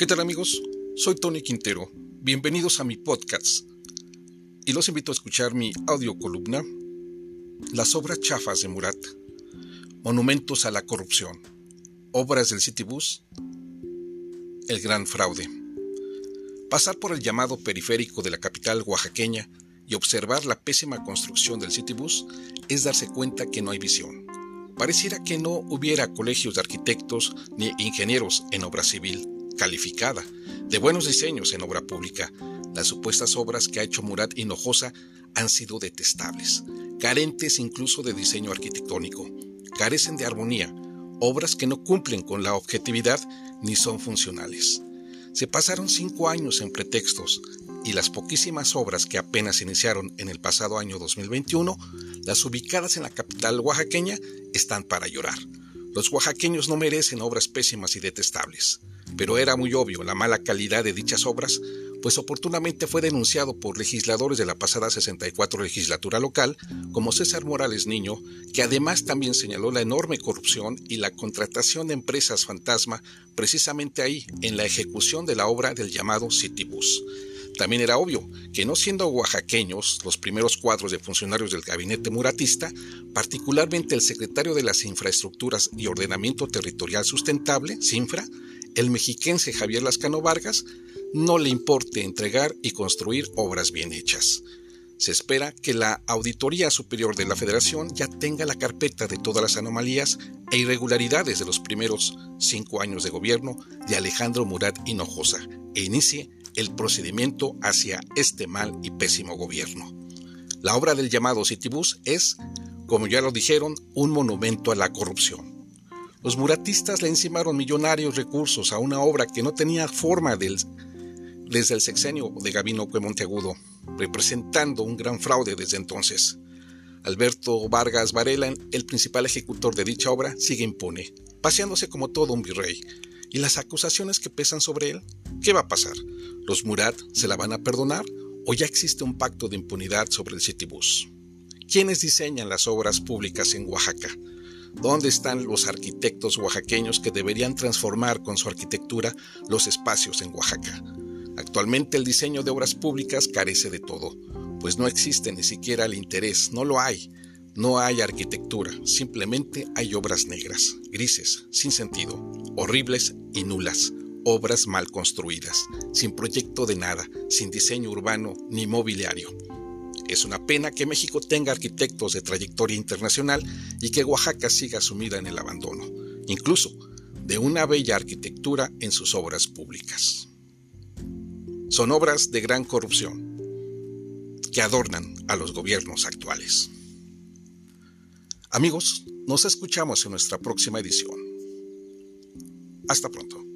¿Qué tal amigos? Soy Tony Quintero. Bienvenidos a mi podcast. Y los invito a escuchar mi audio columna Las obras chafas de Murat. Monumentos a la corrupción. Obras del Citybus. El gran fraude. Pasar por el llamado periférico de la capital oaxaqueña y observar la pésima construcción del Citybus es darse cuenta que no hay visión. Pareciera que no hubiera colegios de arquitectos ni ingenieros en obra civil calificada, de buenos diseños en obra pública. Las supuestas obras que ha hecho Murat Hinojosa han sido detestables, carentes incluso de diseño arquitectónico, carecen de armonía, obras que no cumplen con la objetividad ni son funcionales. Se pasaron cinco años en pretextos y las poquísimas obras que apenas iniciaron en el pasado año 2021, las ubicadas en la capital oaxaqueña, están para llorar. Los oaxaqueños no merecen obras pésimas y detestables pero era muy obvio la mala calidad de dichas obras, pues oportunamente fue denunciado por legisladores de la pasada 64 legislatura local, como César Morales Niño, que además también señaló la enorme corrupción y la contratación de empresas fantasma precisamente ahí, en la ejecución de la obra del llamado Citibus. También era obvio que no siendo oaxaqueños los primeros cuadros de funcionarios del gabinete muratista, particularmente el secretario de las Infraestructuras y Ordenamiento Territorial Sustentable, CINFRA, el mexiquense Javier Lascano Vargas no le importe entregar y construir obras bien hechas. Se espera que la Auditoría Superior de la Federación ya tenga la carpeta de todas las anomalías e irregularidades de los primeros cinco años de gobierno de Alejandro Murat Hinojosa e inicie el procedimiento hacia este mal y pésimo gobierno. La obra del llamado Citibus es, como ya lo dijeron, un monumento a la corrupción. Los muratistas le encimaron millonarios recursos a una obra que no tenía forma desde el sexenio de Gabino Monteagudo, representando un gran fraude desde entonces. Alberto Vargas Varela, el principal ejecutor de dicha obra, sigue impune, paseándose como todo un virrey. ¿Y las acusaciones que pesan sobre él? ¿Qué va a pasar? ¿Los Murat se la van a perdonar o ya existe un pacto de impunidad sobre el Citibus? ¿Quiénes diseñan las obras públicas en Oaxaca? ¿Dónde están los arquitectos oaxaqueños que deberían transformar con su arquitectura los espacios en Oaxaca? Actualmente el diseño de obras públicas carece de todo, pues no existe ni siquiera el interés, no lo hay. No hay arquitectura, simplemente hay obras negras, grises, sin sentido, horribles y nulas, obras mal construidas, sin proyecto de nada, sin diseño urbano ni mobiliario. Es una pena que México tenga arquitectos de trayectoria internacional y que Oaxaca siga sumida en el abandono, incluso de una bella arquitectura en sus obras públicas. Son obras de gran corrupción que adornan a los gobiernos actuales. Amigos, nos escuchamos en nuestra próxima edición. Hasta pronto.